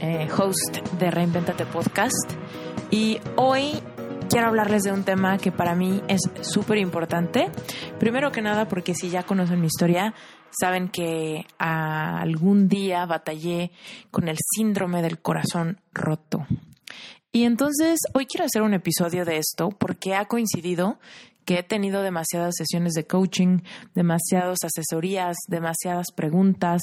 eh, host de Reinventate Podcast. Y hoy quiero hablarles de un tema que para mí es súper importante. Primero que nada, porque si ya conocen mi historia, saben que algún día batallé con el síndrome del corazón roto. Y entonces hoy quiero hacer un episodio de esto porque ha coincidido que he tenido demasiadas sesiones de coaching, demasiadas asesorías, demasiadas preguntas,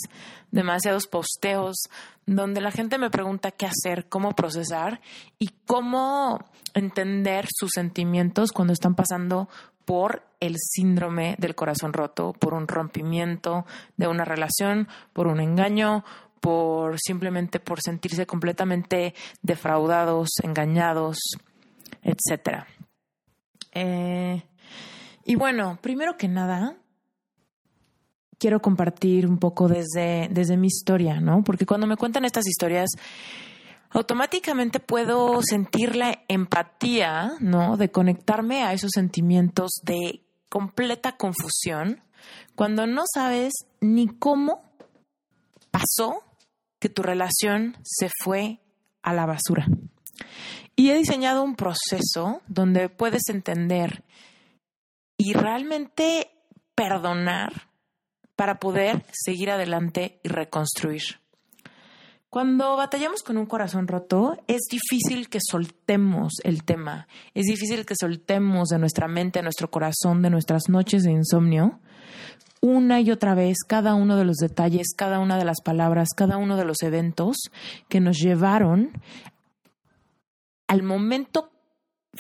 demasiados posteos, donde la gente me pregunta qué hacer, cómo procesar y cómo entender sus sentimientos cuando están pasando por el síndrome del corazón roto, por un rompimiento de una relación, por un engaño, por simplemente por sentirse completamente defraudados, engañados, etcétera. Eh, y bueno, primero que nada, quiero compartir un poco desde, desde mi historia, ¿no? Porque cuando me cuentan estas historias, automáticamente puedo sentir la empatía, ¿no? De conectarme a esos sentimientos de completa confusión cuando no sabes ni cómo pasó que tu relación se fue a la basura. Y he diseñado un proceso donde puedes entender y realmente perdonar para poder seguir adelante y reconstruir. Cuando batallamos con un corazón roto, es difícil que soltemos el tema, es difícil que soltemos de nuestra mente, de nuestro corazón, de nuestras noches de insomnio, una y otra vez cada uno de los detalles, cada una de las palabras, cada uno de los eventos que nos llevaron al momento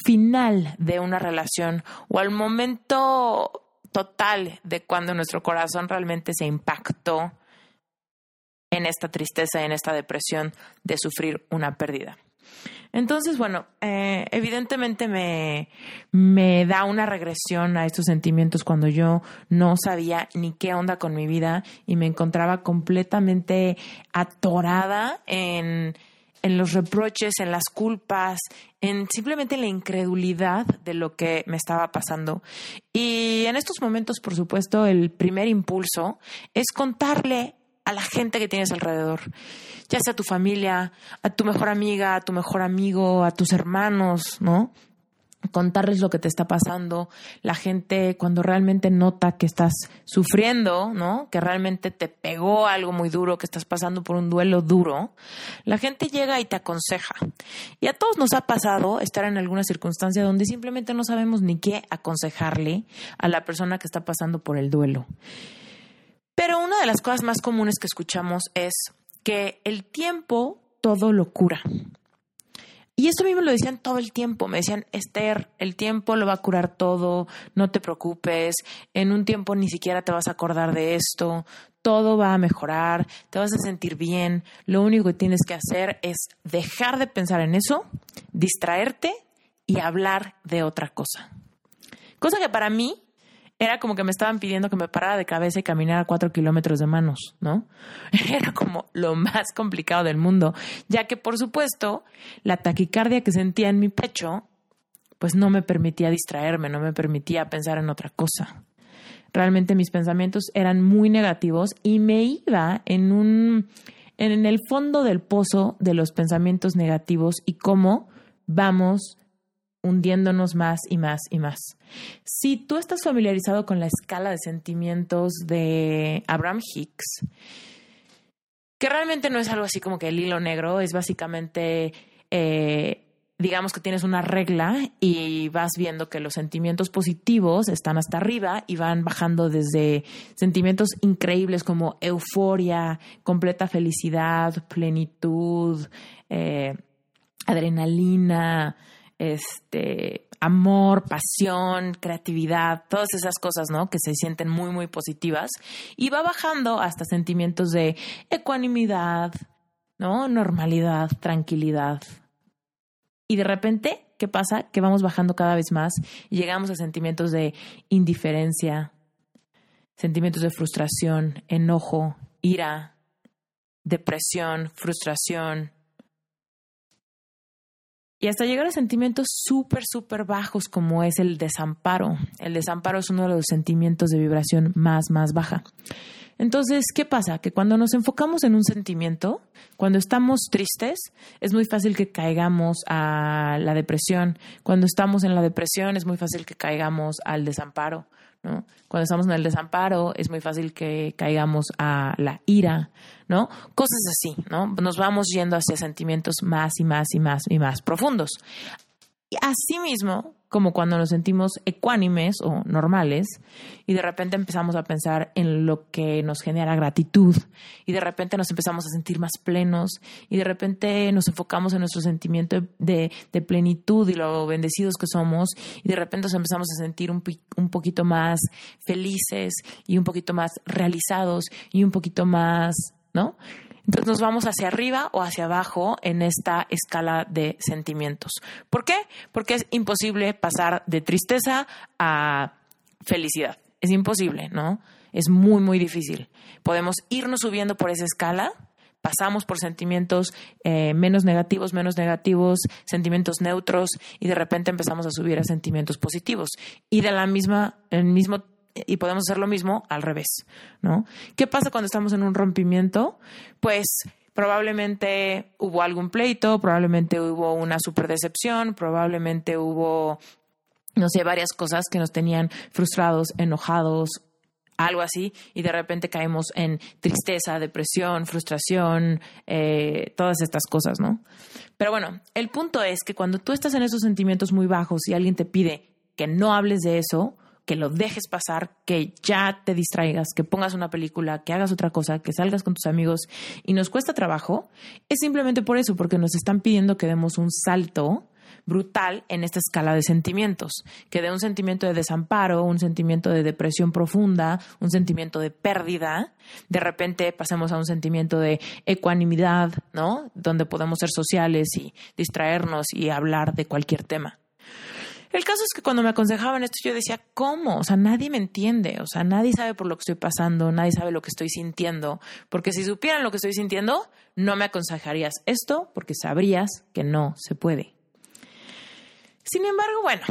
final de una relación o al momento total de cuando nuestro corazón realmente se impactó en esta tristeza, en esta depresión de sufrir una pérdida. Entonces, bueno, eh, evidentemente me, me da una regresión a estos sentimientos cuando yo no sabía ni qué onda con mi vida y me encontraba completamente atorada en en los reproches, en las culpas, en simplemente la incredulidad de lo que me estaba pasando. Y en estos momentos, por supuesto, el primer impulso es contarle a la gente que tienes alrededor, ya sea a tu familia, a tu mejor amiga, a tu mejor amigo, a tus hermanos, ¿no? Contarles lo que te está pasando, la gente cuando realmente nota que estás sufriendo, ¿no? Que realmente te pegó algo muy duro, que estás pasando por un duelo duro, la gente llega y te aconseja. Y a todos nos ha pasado estar en alguna circunstancia donde simplemente no sabemos ni qué aconsejarle a la persona que está pasando por el duelo. Pero una de las cosas más comunes que escuchamos es que el tiempo todo lo cura. Y esto me lo decían todo el tiempo. Me decían, Esther, el tiempo lo va a curar todo, no te preocupes, en un tiempo ni siquiera te vas a acordar de esto, todo va a mejorar, te vas a sentir bien. Lo único que tienes que hacer es dejar de pensar en eso, distraerte y hablar de otra cosa. Cosa que para mí era como que me estaban pidiendo que me parara de cabeza y caminara cuatro kilómetros de manos, ¿no? Era como lo más complicado del mundo, ya que por supuesto la taquicardia que sentía en mi pecho, pues no me permitía distraerme, no me permitía pensar en otra cosa. Realmente mis pensamientos eran muy negativos y me iba en un en el fondo del pozo de los pensamientos negativos y cómo vamos hundiéndonos más y más y más. Si tú estás familiarizado con la escala de sentimientos de Abraham Hicks, que realmente no es algo así como que el hilo negro, es básicamente eh, digamos que tienes una regla y vas viendo que los sentimientos positivos están hasta arriba y van bajando desde sentimientos increíbles como euforia, completa felicidad, plenitud, eh, adrenalina, este, amor, pasión, creatividad, todas esas cosas, ¿no? Que se sienten muy, muy positivas. Y va bajando hasta sentimientos de ecuanimidad, ¿no? Normalidad, tranquilidad. Y de repente, ¿qué pasa? Que vamos bajando cada vez más y llegamos a sentimientos de indiferencia, sentimientos de frustración, enojo, ira, depresión, frustración, y hasta llegar a sentimientos súper, súper bajos como es el desamparo. El desamparo es uno de los sentimientos de vibración más, más baja. Entonces, ¿qué pasa? Que cuando nos enfocamos en un sentimiento, cuando estamos tristes, es muy fácil que caigamos a la depresión. Cuando estamos en la depresión, es muy fácil que caigamos al desamparo. Cuando estamos en el desamparo es muy fácil que caigamos a la ira, ¿no? Cosas así, ¿no? Nos vamos yendo hacia sentimientos más y más y más y más profundos. Y asimismo, como cuando nos sentimos ecuánimes o normales y de repente empezamos a pensar en lo que nos genera gratitud y de repente nos empezamos a sentir más plenos y de repente nos enfocamos en nuestro sentimiento de, plenitud y lo bendecidos que somos y de repente nos empezamos a sentir un, un poquito más felices y un poquito más realizados y un poquito más, ¿no? Entonces nos vamos hacia arriba o hacia abajo en esta escala de sentimientos. ¿Por qué? Porque es imposible pasar de tristeza a felicidad. Es imposible, ¿no? Es muy, muy difícil. Podemos irnos subiendo por esa escala, pasamos por sentimientos eh, menos negativos, menos negativos, sentimientos neutros y de repente empezamos a subir a sentimientos positivos. Y de la misma, el mismo y podemos hacer lo mismo al revés, ¿no? ¿Qué pasa cuando estamos en un rompimiento? Pues probablemente hubo algún pleito, probablemente hubo una super decepción, probablemente hubo, no sé, varias cosas que nos tenían frustrados, enojados, algo así, y de repente caemos en tristeza, depresión, frustración, eh, todas estas cosas, ¿no? Pero bueno, el punto es que cuando tú estás en esos sentimientos muy bajos y alguien te pide que no hables de eso, que lo dejes pasar, que ya te distraigas, que pongas una película, que hagas otra cosa, que salgas con tus amigos y nos cuesta trabajo, es simplemente por eso, porque nos están pidiendo que demos un salto brutal en esta escala de sentimientos, que de un sentimiento de desamparo, un sentimiento de depresión profunda, un sentimiento de pérdida, de repente pasemos a un sentimiento de ecuanimidad, ¿no? Donde podemos ser sociales y distraernos y hablar de cualquier tema. El caso es que cuando me aconsejaban esto, yo decía, ¿cómo? O sea, nadie me entiende, o sea, nadie sabe por lo que estoy pasando, nadie sabe lo que estoy sintiendo, porque si supieran lo que estoy sintiendo, no me aconsejarías esto, porque sabrías que no se puede. Sin embargo, bueno,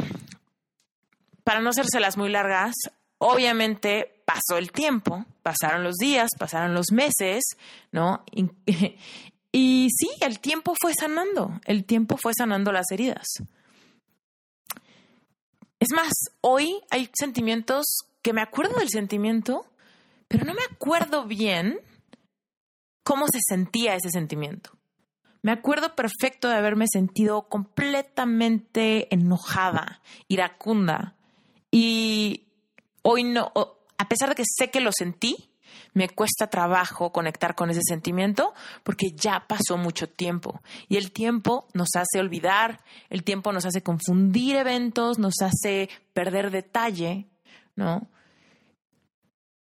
para no hacérselas muy largas, obviamente pasó el tiempo, pasaron los días, pasaron los meses, ¿no? Y, y sí, el tiempo fue sanando, el tiempo fue sanando las heridas. Es más, hoy hay sentimientos que me acuerdo del sentimiento, pero no me acuerdo bien cómo se sentía ese sentimiento. Me acuerdo perfecto de haberme sentido completamente enojada, iracunda. Y hoy no, a pesar de que sé que lo sentí, me cuesta trabajo conectar con ese sentimiento porque ya pasó mucho tiempo y el tiempo nos hace olvidar, el tiempo nos hace confundir eventos, nos hace perder detalle, ¿no?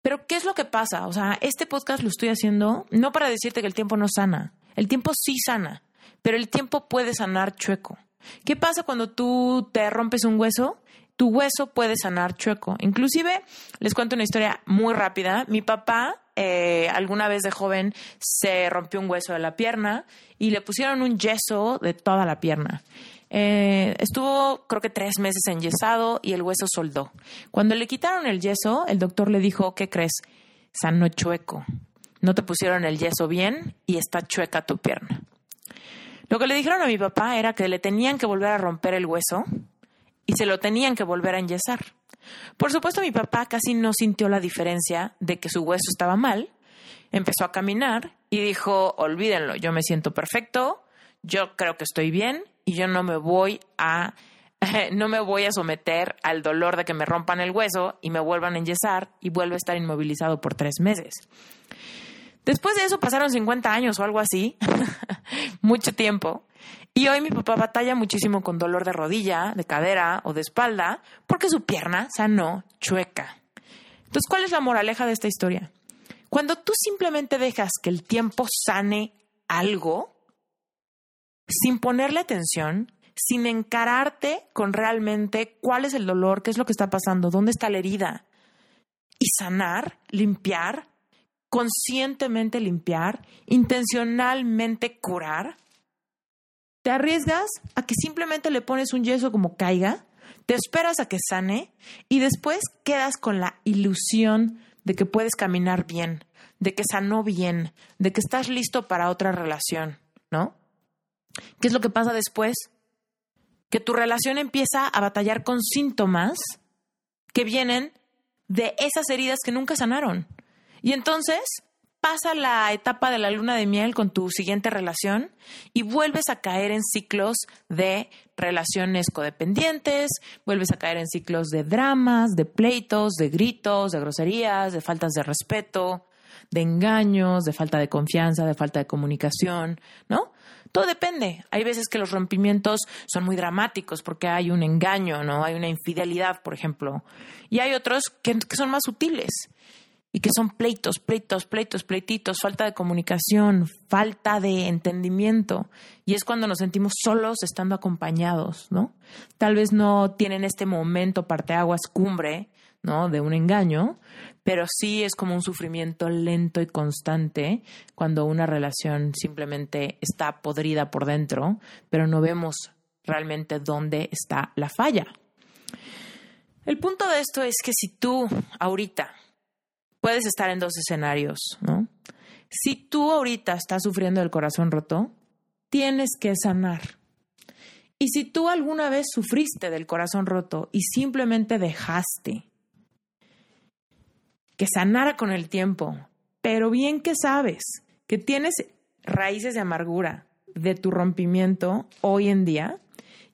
Pero ¿qué es lo que pasa? O sea, este podcast lo estoy haciendo no para decirte que el tiempo no sana, el tiempo sí sana, pero el tiempo puede sanar chueco. ¿Qué pasa cuando tú te rompes un hueso? Tu hueso puede sanar chueco. Inclusive, les cuento una historia muy rápida. Mi papá, eh, alguna vez de joven, se rompió un hueso de la pierna y le pusieron un yeso de toda la pierna. Eh, estuvo creo que tres meses enyesado y el hueso soldó. Cuando le quitaron el yeso, el doctor le dijo, ¿qué crees? Sano chueco. No te pusieron el yeso bien y está chueca tu pierna. Lo que le dijeron a mi papá era que le tenían que volver a romper el hueso y se lo tenían que volver a enyesar. Por supuesto, mi papá casi no sintió la diferencia de que su hueso estaba mal. Empezó a caminar y dijo, olvídenlo, yo me siento perfecto, yo creo que estoy bien y yo no me voy a no me voy a someter al dolor de que me rompan el hueso y me vuelvan a enyesar y vuelvo a estar inmovilizado por tres meses. Después de eso pasaron 50 años o algo así, mucho tiempo, y hoy mi papá batalla muchísimo con dolor de rodilla, de cadera o de espalda porque su pierna sanó chueca. Entonces, ¿cuál es la moraleja de esta historia? Cuando tú simplemente dejas que el tiempo sane algo, sin ponerle atención, sin encararte con realmente cuál es el dolor, qué es lo que está pasando, dónde está la herida, y sanar, limpiar, conscientemente limpiar, intencionalmente curar, te arriesgas a que simplemente le pones un yeso como caiga, te esperas a que sane y después quedas con la ilusión de que puedes caminar bien, de que sanó bien, de que estás listo para otra relación, ¿no? ¿Qué es lo que pasa después? Que tu relación empieza a batallar con síntomas que vienen de esas heridas que nunca sanaron. Y entonces pasa la etapa de la luna de miel con tu siguiente relación y vuelves a caer en ciclos de relaciones codependientes, vuelves a caer en ciclos de dramas, de pleitos, de gritos, de groserías, de faltas de respeto, de engaños, de falta de confianza, de falta de comunicación, ¿no? Todo depende. Hay veces que los rompimientos son muy dramáticos porque hay un engaño, ¿no? Hay una infidelidad, por ejemplo. Y hay otros que, que son más sutiles y que son pleitos, pleitos, pleitos, pleititos, falta de comunicación, falta de entendimiento. Y es cuando nos sentimos solos estando acompañados, ¿no? Tal vez no tienen este momento parteaguas cumbre, ¿no? De un engaño, pero sí es como un sufrimiento lento y constante cuando una relación simplemente está podrida por dentro, pero no vemos realmente dónde está la falla. El punto de esto es que si tú ahorita puedes estar en dos escenarios, ¿no? Si tú ahorita estás sufriendo el corazón roto, tienes que sanar. Y si tú alguna vez sufriste del corazón roto y simplemente dejaste que sanara con el tiempo, pero bien que sabes que tienes raíces de amargura de tu rompimiento hoy en día,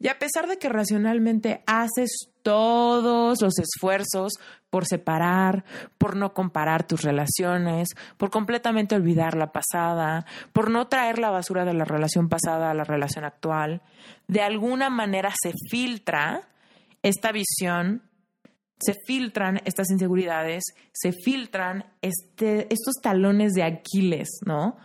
y a pesar de que racionalmente haces todos los esfuerzos por separar, por no comparar tus relaciones, por completamente olvidar la pasada, por no traer la basura de la relación pasada a la relación actual, de alguna manera se filtra esta visión, se filtran estas inseguridades, se filtran este, estos talones de Aquiles, ¿no?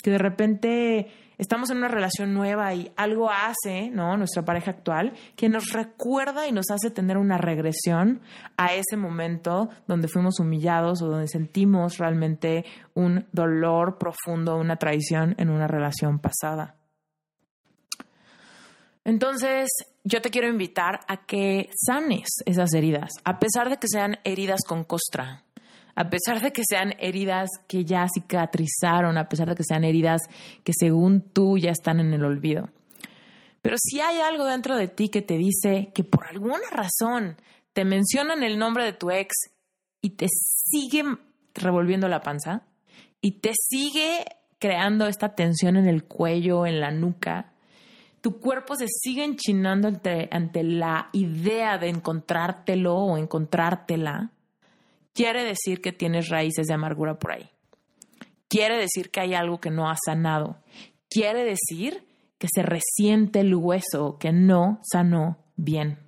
Que de repente estamos en una relación nueva y algo hace, ¿no? Nuestra pareja actual, que nos recuerda y nos hace tener una regresión a ese momento donde fuimos humillados o donde sentimos realmente un dolor profundo, una traición en una relación pasada. Entonces, yo te quiero invitar a que sanes esas heridas, a pesar de que sean heridas con costra, a pesar de que sean heridas que ya cicatrizaron, a pesar de que sean heridas que según tú ya están en el olvido. Pero si hay algo dentro de ti que te dice que por alguna razón te mencionan el nombre de tu ex y te sigue revolviendo la panza y te sigue creando esta tensión en el cuello, en la nuca, tu cuerpo se sigue enchinando ante, ante la idea de encontrártelo o encontrártela, quiere decir que tienes raíces de amargura por ahí. Quiere decir que hay algo que no ha sanado. Quiere decir que se resiente el hueso, que no sanó bien.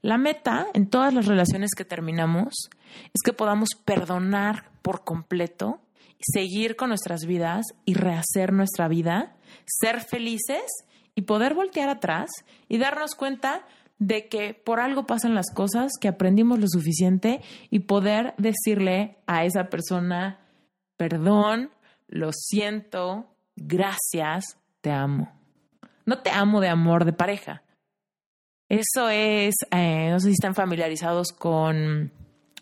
La meta en todas las relaciones que terminamos es que podamos perdonar por completo, seguir con nuestras vidas y rehacer nuestra vida, ser felices y poder voltear atrás y darnos cuenta de que por algo pasan las cosas, que aprendimos lo suficiente y poder decirle a esa persona, perdón, lo siento, gracias, te amo. No te amo de amor de pareja. Eso es, eh, no sé si están familiarizados con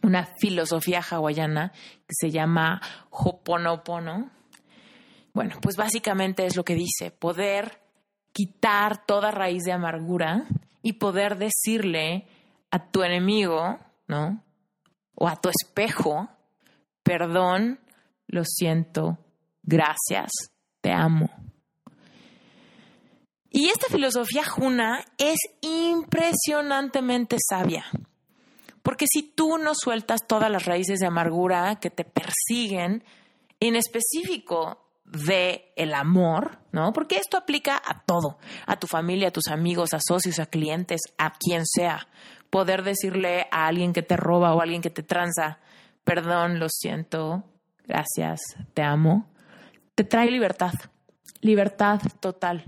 una filosofía hawaiana que se llama Hoponopono. Bueno, pues básicamente es lo que dice, poder quitar toda raíz de amargura y poder decirle a tu enemigo, ¿no? O a tu espejo, perdón, lo siento, gracias, te amo. Y esta filosofía juna es impresionantemente sabia. Porque si tú no sueltas todas las raíces de amargura que te persiguen, en específico de el amor, ¿no? Porque esto aplica a todo, a tu familia, a tus amigos, a socios, a clientes, a quien sea. Poder decirle a alguien que te roba o a alguien que te tranza, perdón, lo siento, gracias, te amo, te trae libertad, libertad total,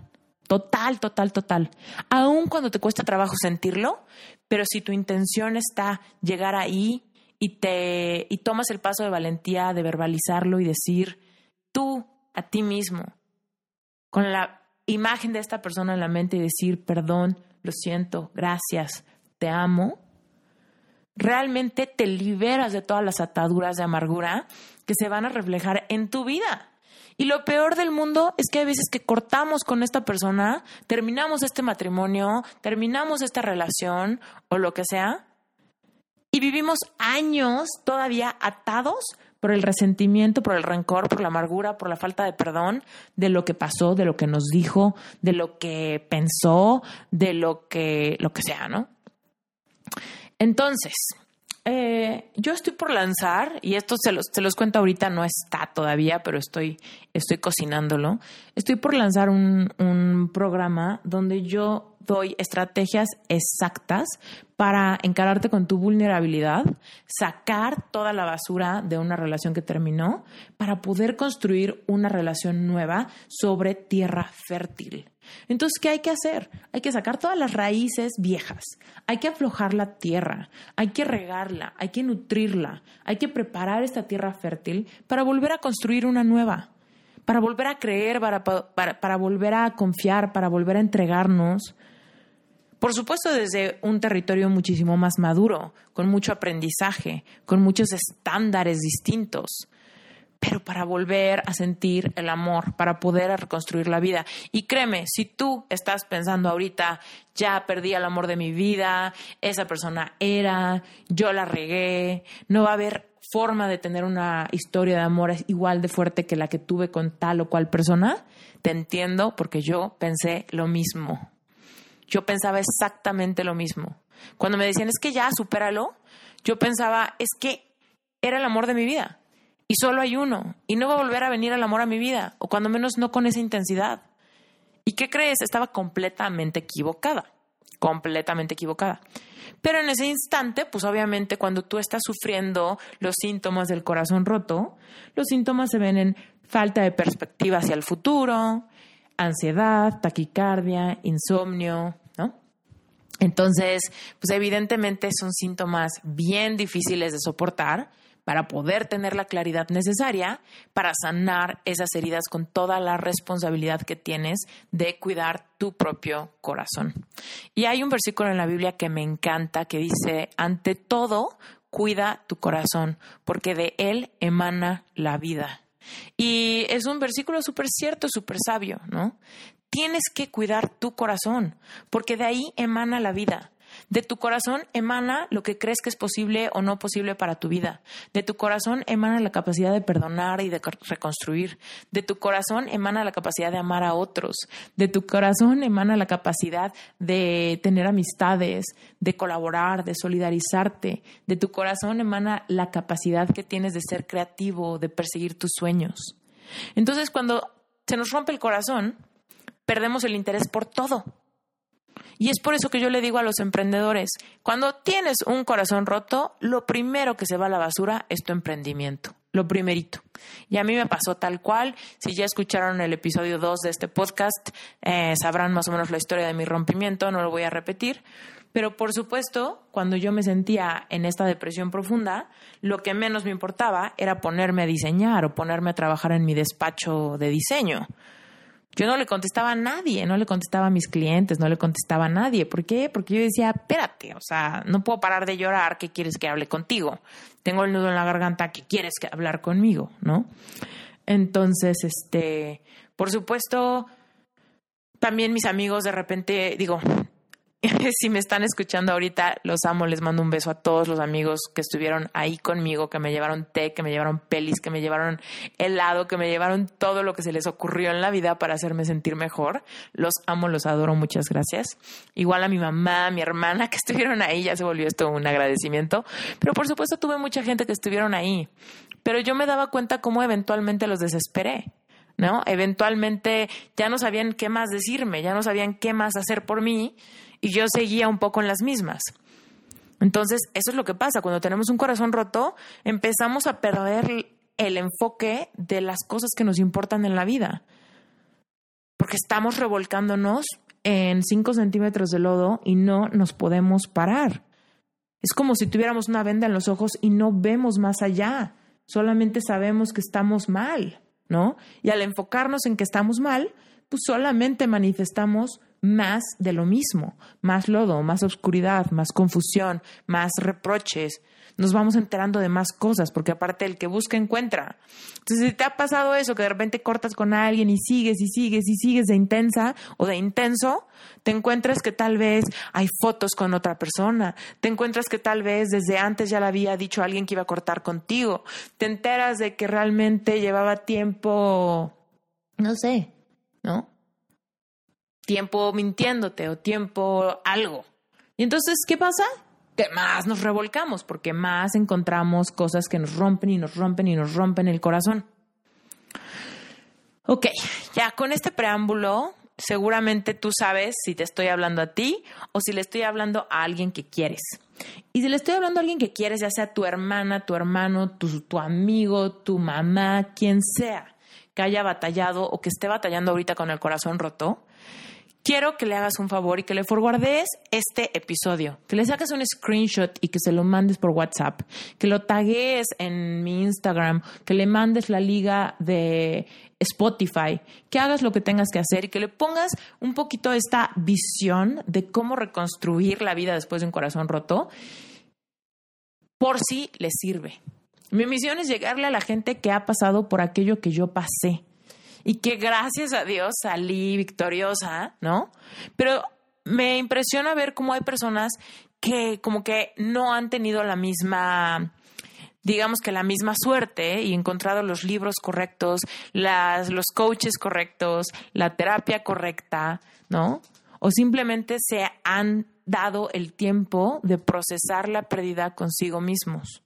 total, total, total. Aun cuando te cuesta trabajo sentirlo, pero si tu intención está llegar ahí y te y tomas el paso de valentía de verbalizarlo y decir, tú a ti mismo, con la imagen de esta persona en la mente y decir, perdón, lo siento, gracias, te amo, realmente te liberas de todas las ataduras de amargura que se van a reflejar en tu vida. Y lo peor del mundo es que hay veces que cortamos con esta persona, terminamos este matrimonio, terminamos esta relación o lo que sea, y vivimos años todavía atados por el resentimiento, por el rencor, por la amargura, por la falta de perdón de lo que pasó, de lo que nos dijo, de lo que pensó, de lo que, lo que sea, ¿no? Entonces, eh, yo estoy por lanzar, y esto se los, se los cuento ahorita, no está todavía, pero estoy, estoy cocinándolo. Estoy por lanzar un, un programa donde yo doy estrategias exactas para encararte con tu vulnerabilidad, sacar toda la basura de una relación que terminó, para poder construir una relación nueva sobre tierra fértil. Entonces, ¿qué hay que hacer? Hay que sacar todas las raíces viejas, hay que aflojar la tierra, hay que regarla, hay que nutrirla, hay que preparar esta tierra fértil para volver a construir una nueva. Para volver a creer, para, para, para, volver a confiar, para volver a entregarnos, por supuesto, desde un territorio muchísimo más maduro, con mucho aprendizaje, con muchos estándares distintos, pero para volver a sentir el amor, para poder reconstruir la vida. Y créeme, si tú estás pensando ahorita, ya perdí el amor de mi vida, esa persona era, yo la regué, no va a haber forma de tener una historia de amor igual de fuerte que la que tuve con tal o cual persona, te entiendo porque yo pensé lo mismo yo pensaba exactamente lo mismo. Cuando me decían, es que ya, supéralo, yo pensaba, es que era el amor de mi vida. Y solo hay uno. Y no va a volver a venir el amor a mi vida. O cuando menos no con esa intensidad. ¿Y qué crees? Estaba completamente equivocada. Completamente equivocada. Pero en ese instante, pues obviamente cuando tú estás sufriendo los síntomas del corazón roto, los síntomas se ven en falta de perspectiva hacia el futuro, ansiedad, taquicardia, insomnio, ¿no? Entonces, pues evidentemente son síntomas bien difíciles de soportar para poder tener la claridad necesaria para sanar esas heridas con toda la responsabilidad que tienes de cuidar tu propio corazón. Y hay un versículo en la Biblia que me encanta que dice, ante todo, cuida tu corazón, porque de él emana la vida. Y es un versículo súper cierto, súper sabio, ¿no? Tienes que cuidar tu corazón, porque de ahí emana la vida. De tu corazón emana lo que crees que es posible o no posible para tu vida. De tu corazón emana la capacidad de perdonar y de reconstruir. De tu corazón emana la capacidad de amar a otros. De tu corazón emana la capacidad de tener amistades, de colaborar, de solidarizarte. De tu corazón emana la capacidad que tienes de ser creativo, de perseguir tus sueños. Entonces, cuando se nos rompe el corazón, perdemos el interés por todo y es por eso que yo le digo a los emprendedores, cuando tienes un corazón roto, lo primero que se va a la basura es tu emprendimiento. Lo primerito. Y a mí me pasó tal cual. Si ya escucharon el episodio 2 de este podcast, eh, sabrán más o menos la historia de mi rompimiento, no lo voy a repetir. Pero por supuesto, cuando yo me sentía en esta depresión profunda, lo que menos me importaba era ponerme a diseñar o ponerme a trabajar en mi despacho de diseño. Yo no le contestaba a nadie, no le contestaba a mis clientes, no le contestaba a nadie. ¿Por qué? Porque yo decía, espérate, o sea, no puedo parar de llorar, ¿qué quieres que hable contigo? Tengo el nudo en la garganta, ¿qué quieres que hablar conmigo? ¿No? Entonces, este, por supuesto, también mis amigos de repente, digo, si me están escuchando ahorita, los amo, les mando un beso a todos los amigos que estuvieron ahí conmigo, que me llevaron té, que me llevaron pelis, que me llevaron helado, que me llevaron todo lo que se les ocurrió en la vida para hacerme sentir mejor. Los amo, los adoro, muchas gracias. Igual a mi mamá, a mi hermana que estuvieron ahí, ya se volvió esto un agradecimiento. Pero por supuesto tuve mucha gente que estuvieron ahí. Pero yo me daba cuenta cómo eventualmente los desesperé. ¿no? Eventualmente ya no sabían qué más decirme, ya no sabían qué más hacer por mí y yo seguía un poco en las mismas. Entonces, eso es lo que pasa. Cuando tenemos un corazón roto, empezamos a perder el enfoque de las cosas que nos importan en la vida. Porque estamos revolcándonos en 5 centímetros de lodo y no nos podemos parar. Es como si tuviéramos una venda en los ojos y no vemos más allá. Solamente sabemos que estamos mal, ¿no? Y al enfocarnos en que estamos mal, pues solamente manifestamos más de lo mismo, más lodo, más oscuridad, más confusión, más reproches. Nos vamos enterando de más cosas, porque aparte el que busca encuentra. Entonces, si te ha pasado eso, que de repente cortas con alguien y sigues y sigues y sigues de intensa o de intenso, te encuentras que tal vez hay fotos con otra persona, te encuentras que tal vez desde antes ya le había dicho a alguien que iba a cortar contigo, te enteras de que realmente llevaba tiempo, no sé, ¿no? Tiempo mintiéndote o tiempo algo. Y entonces, ¿qué pasa? Que más nos revolcamos, porque más encontramos cosas que nos rompen y nos rompen y nos rompen el corazón. Ok, ya con este preámbulo, seguramente tú sabes si te estoy hablando a ti o si le estoy hablando a alguien que quieres. Y si le estoy hablando a alguien que quieres, ya sea tu hermana, tu hermano, tu, tu amigo, tu mamá, quien sea, que haya batallado o que esté batallando ahorita con el corazón roto, quiero que le hagas un favor y que le forwardes este episodio, que le saques un screenshot y que se lo mandes por WhatsApp, que lo tagues en mi Instagram, que le mandes la liga de Spotify, que hagas lo que tengas que hacer y que le pongas un poquito esta visión de cómo reconstruir la vida después de un corazón roto, por si le sirve. Mi misión es llegarle a la gente que ha pasado por aquello que yo pasé y que gracias a Dios salí victoriosa, ¿no? Pero me impresiona ver cómo hay personas que como que no han tenido la misma digamos que la misma suerte y encontrado los libros correctos, las, los coaches correctos, la terapia correcta, ¿no? O simplemente se han dado el tiempo de procesar la pérdida consigo mismos.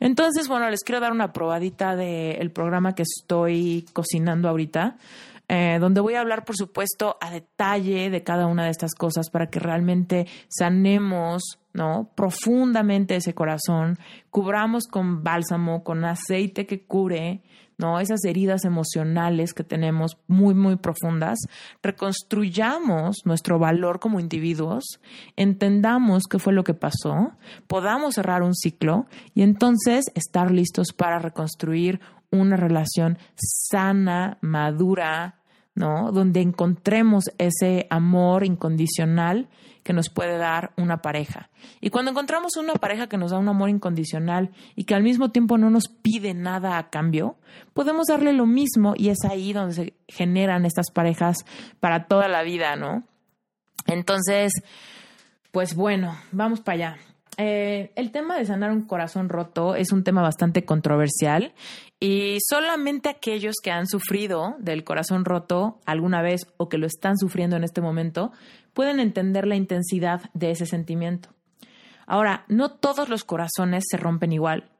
Entonces, bueno, les quiero dar una probadita del programa que estoy cocinando ahorita. Eh, donde voy a hablar, por supuesto, a detalle de cada una de estas cosas para que realmente sanemos, ¿no? Profundamente ese corazón, cubramos con bálsamo, con aceite que cure, ¿no? Esas heridas emocionales que tenemos muy, muy profundas, reconstruyamos nuestro valor como individuos, entendamos qué fue lo que pasó, podamos cerrar un ciclo y entonces estar listos para reconstruir una relación sana, madura, ¿no? Donde encontremos ese amor incondicional que nos puede dar una pareja. Y cuando encontramos una pareja que nos da un amor incondicional y que al mismo tiempo no nos pide nada a cambio, podemos darle lo mismo y es ahí donde se generan estas parejas para toda la vida, ¿no? Entonces, pues bueno, vamos para allá. Eh, el tema de sanar un corazón roto es un tema bastante controversial y solamente aquellos que han sufrido del corazón roto alguna vez o que lo están sufriendo en este momento pueden entender la intensidad de ese sentimiento. Ahora, no todos los corazones se rompen igual.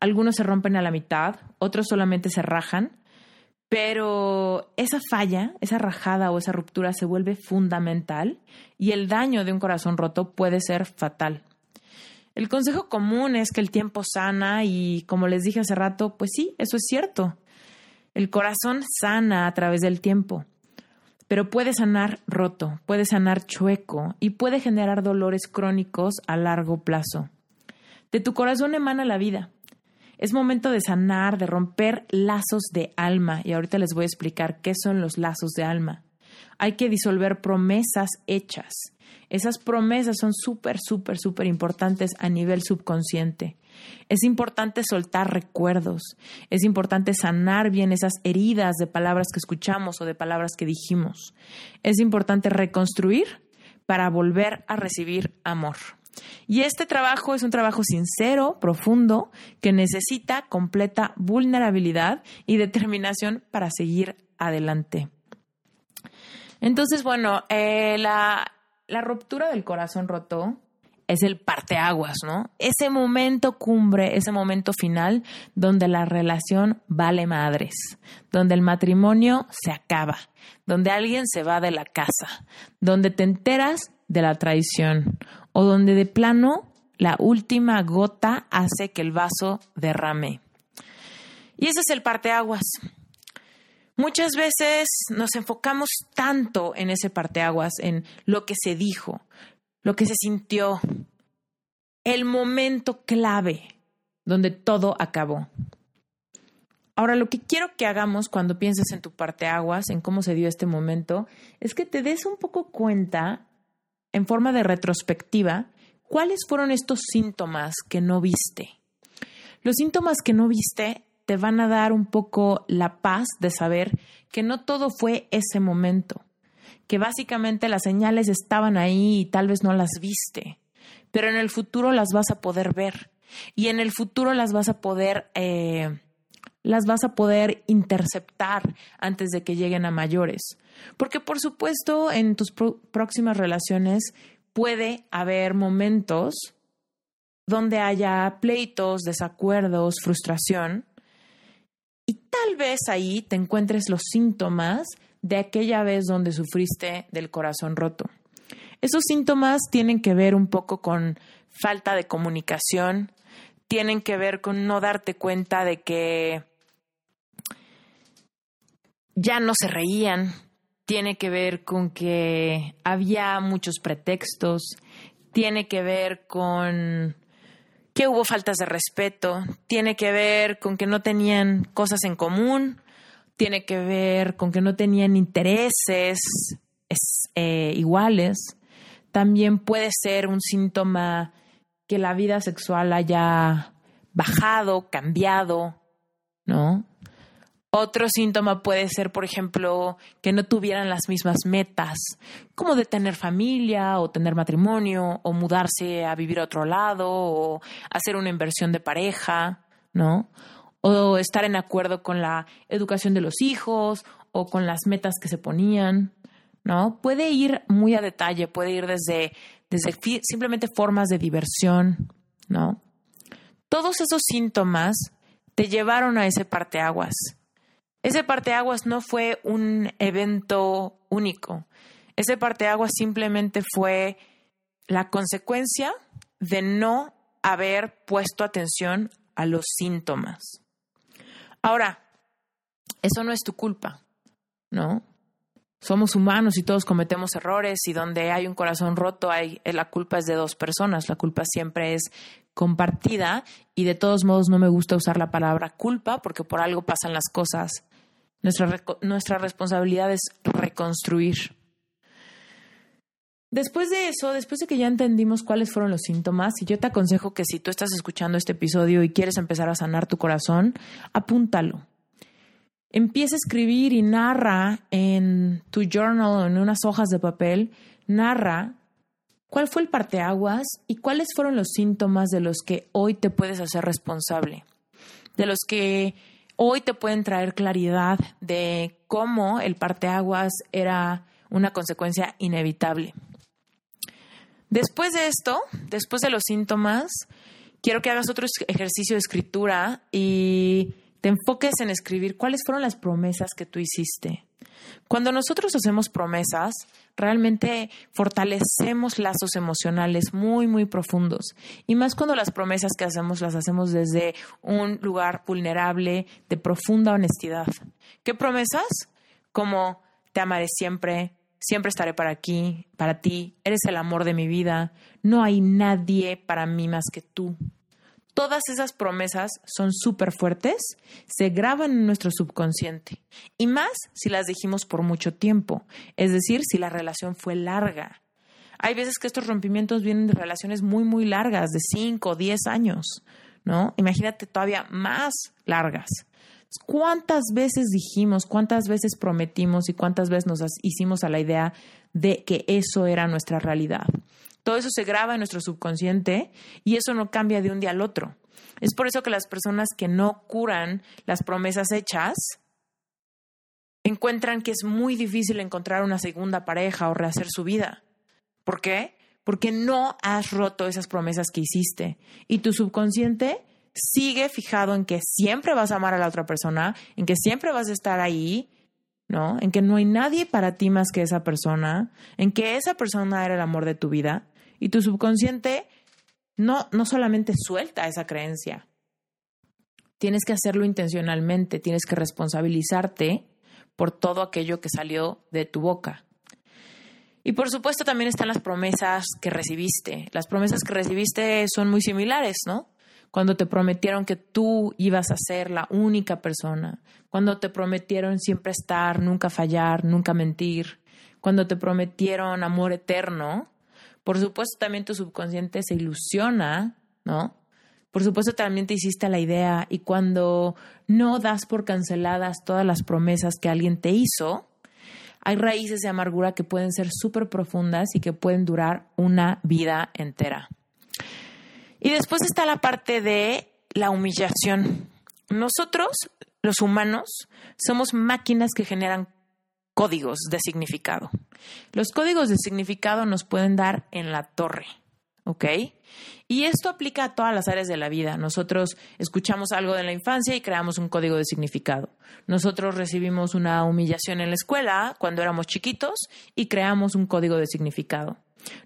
Algunos se rompen a la mitad, otros solamente se rajan, pero esa falla, esa rajada o esa ruptura se vuelve fundamental y el daño de un corazón roto puede ser fatal. El consejo común es que el tiempo sana y como les dije hace rato, pues sí, eso es cierto. El corazón sana a través del tiempo, pero puede sanar roto, puede sanar chueco y puede generar dolores crónicos a largo plazo. De tu corazón emana la vida. Es momento de sanar, de romper lazos de alma y ahorita les voy a explicar qué son los lazos de alma. Hay que disolver promesas hechas esas promesas son súper, súper, súper importantes a nivel subconsciente. Es importante soltar recuerdos, es importante sanar bien esas heridas de palabras que escuchamos o de palabras que dijimos. Es importante reconstruir para volver a recibir amor. Y este trabajo es un trabajo sincero, profundo, que necesita completa vulnerabilidad y determinación para seguir adelante. Entonces, bueno, eh, la, la ruptura del corazón roto es el parteaguas, ¿no? Ese momento cumbre, ese momento final donde la relación vale madres, donde el matrimonio se acaba, donde alguien se va de la casa, donde te enteras de la traición o donde de plano la última gota hace que el vaso derrame. Y ese es el parteaguas. Muchas veces nos enfocamos tanto en ese parteaguas, en lo que se dijo, lo que se sintió, el momento clave donde todo acabó. Ahora, lo que quiero que hagamos cuando pienses en tu parteaguas, en cómo se dio este momento, es que te des un poco cuenta, en forma de retrospectiva, cuáles fueron estos síntomas que no viste. Los síntomas que no viste te van a dar un poco la paz de saber que no todo fue ese momento, que básicamente las señales estaban ahí y tal vez no las viste, pero en el futuro las vas a poder ver y en el futuro las vas a poder eh, las vas a poder interceptar antes de que lleguen a mayores. Porque por supuesto en tus próximas relaciones puede haber momentos donde haya pleitos, desacuerdos, frustración. Tal vez ahí te encuentres los síntomas de aquella vez donde sufriste del corazón roto. Esos síntomas tienen que ver un poco con falta de comunicación, tienen que ver con no darte cuenta de que ya no se reían, tiene que ver con que había muchos pretextos, tiene que ver con que hubo faltas de respeto, tiene que ver con que no tenían cosas en común, tiene que ver con que no tenían intereses eh, iguales. También puede ser un síntoma que la vida sexual haya bajado, cambiado, ¿no? Otro síntoma puede ser, por ejemplo, que no tuvieran las mismas metas, como de tener familia o tener matrimonio o mudarse a vivir a otro lado o hacer una inversión de pareja, ¿no? O estar en acuerdo con la educación de los hijos o con las metas que se ponían, ¿no? Puede ir muy a detalle, puede ir desde, desde simplemente formas de diversión, ¿no? Todos esos síntomas te llevaron a ese parteaguas ese parteaguas no fue un evento único. Ese parteaguas simplemente fue la consecuencia de no haber puesto atención a los síntomas. Ahora, eso no es tu culpa, ¿no? Somos humanos y todos cometemos errores y donde hay un corazón roto, hay, la culpa es de dos personas, la culpa siempre es compartida y de todos modos no me gusta usar la palabra culpa porque por algo pasan las cosas nuestra, nuestra responsabilidad es reconstruir. Después de eso, después de que ya entendimos cuáles fueron los síntomas, y yo te aconsejo que si tú estás escuchando este episodio y quieres empezar a sanar tu corazón, apúntalo. Empieza a escribir y narra en tu journal en unas hojas de papel, narra cuál fue el parteaguas y cuáles fueron los síntomas de los que hoy te puedes hacer responsable, de los que hoy te pueden traer claridad de cómo el parteaguas era una consecuencia inevitable. Después de esto, después de los síntomas, quiero que hagas otro ejercicio de escritura y te enfoques en escribir cuáles fueron las promesas que tú hiciste. Cuando nosotros hacemos promesas, realmente fortalecemos lazos emocionales muy, muy profundos. Y más cuando las promesas que hacemos las hacemos desde un lugar vulnerable, de profunda honestidad. ¿Qué promesas? Como te amaré siempre, siempre estaré para aquí, para ti, eres el amor de mi vida, no hay nadie para mí más que tú. Todas esas promesas son súper fuertes, se graban en nuestro subconsciente. Y más si las dijimos por mucho tiempo, es decir, si la relación fue larga. Hay veces que estos rompimientos vienen de relaciones muy, muy largas, de 5 o 10 años, ¿no? Imagínate todavía más largas. ¿Cuántas veces dijimos, cuántas veces prometimos y cuántas veces nos hicimos a la idea de que eso era nuestra realidad. Todo eso se graba en nuestro subconsciente y eso no cambia de un día al otro. Es por eso que las personas que no curan las promesas hechas encuentran que es muy difícil encontrar una segunda pareja o rehacer su vida. ¿Por qué? Porque no has roto esas promesas que hiciste y tu subconsciente sigue fijado en que siempre vas a amar a la otra persona, en que siempre vas a estar ahí, ¿no? En que no hay nadie para ti más que esa persona, en que esa persona era el amor de tu vida y tu subconsciente no, no solamente suelta esa creencia, tienes que hacerlo intencionalmente, tienes que responsabilizarte por todo aquello que salió de tu boca. Y por supuesto también están las promesas que recibiste. Las promesas que recibiste son muy similares, ¿no? Cuando te prometieron que tú ibas a ser la única persona, cuando te prometieron siempre estar, nunca fallar, nunca mentir, cuando te prometieron amor eterno, por supuesto también tu subconsciente se ilusiona, ¿no? Por supuesto también te hiciste la idea y cuando no das por canceladas todas las promesas que alguien te hizo, hay raíces de amargura que pueden ser súper profundas y que pueden durar una vida entera. Y después está la parte de la humillación. Nosotros, los humanos, somos máquinas que generan códigos de significado. Los códigos de significado nos pueden dar en la torre. ¿ok? Y esto aplica a todas las áreas de la vida. Nosotros escuchamos algo de la infancia y creamos un código de significado. Nosotros recibimos una humillación en la escuela cuando éramos chiquitos y creamos un código de significado.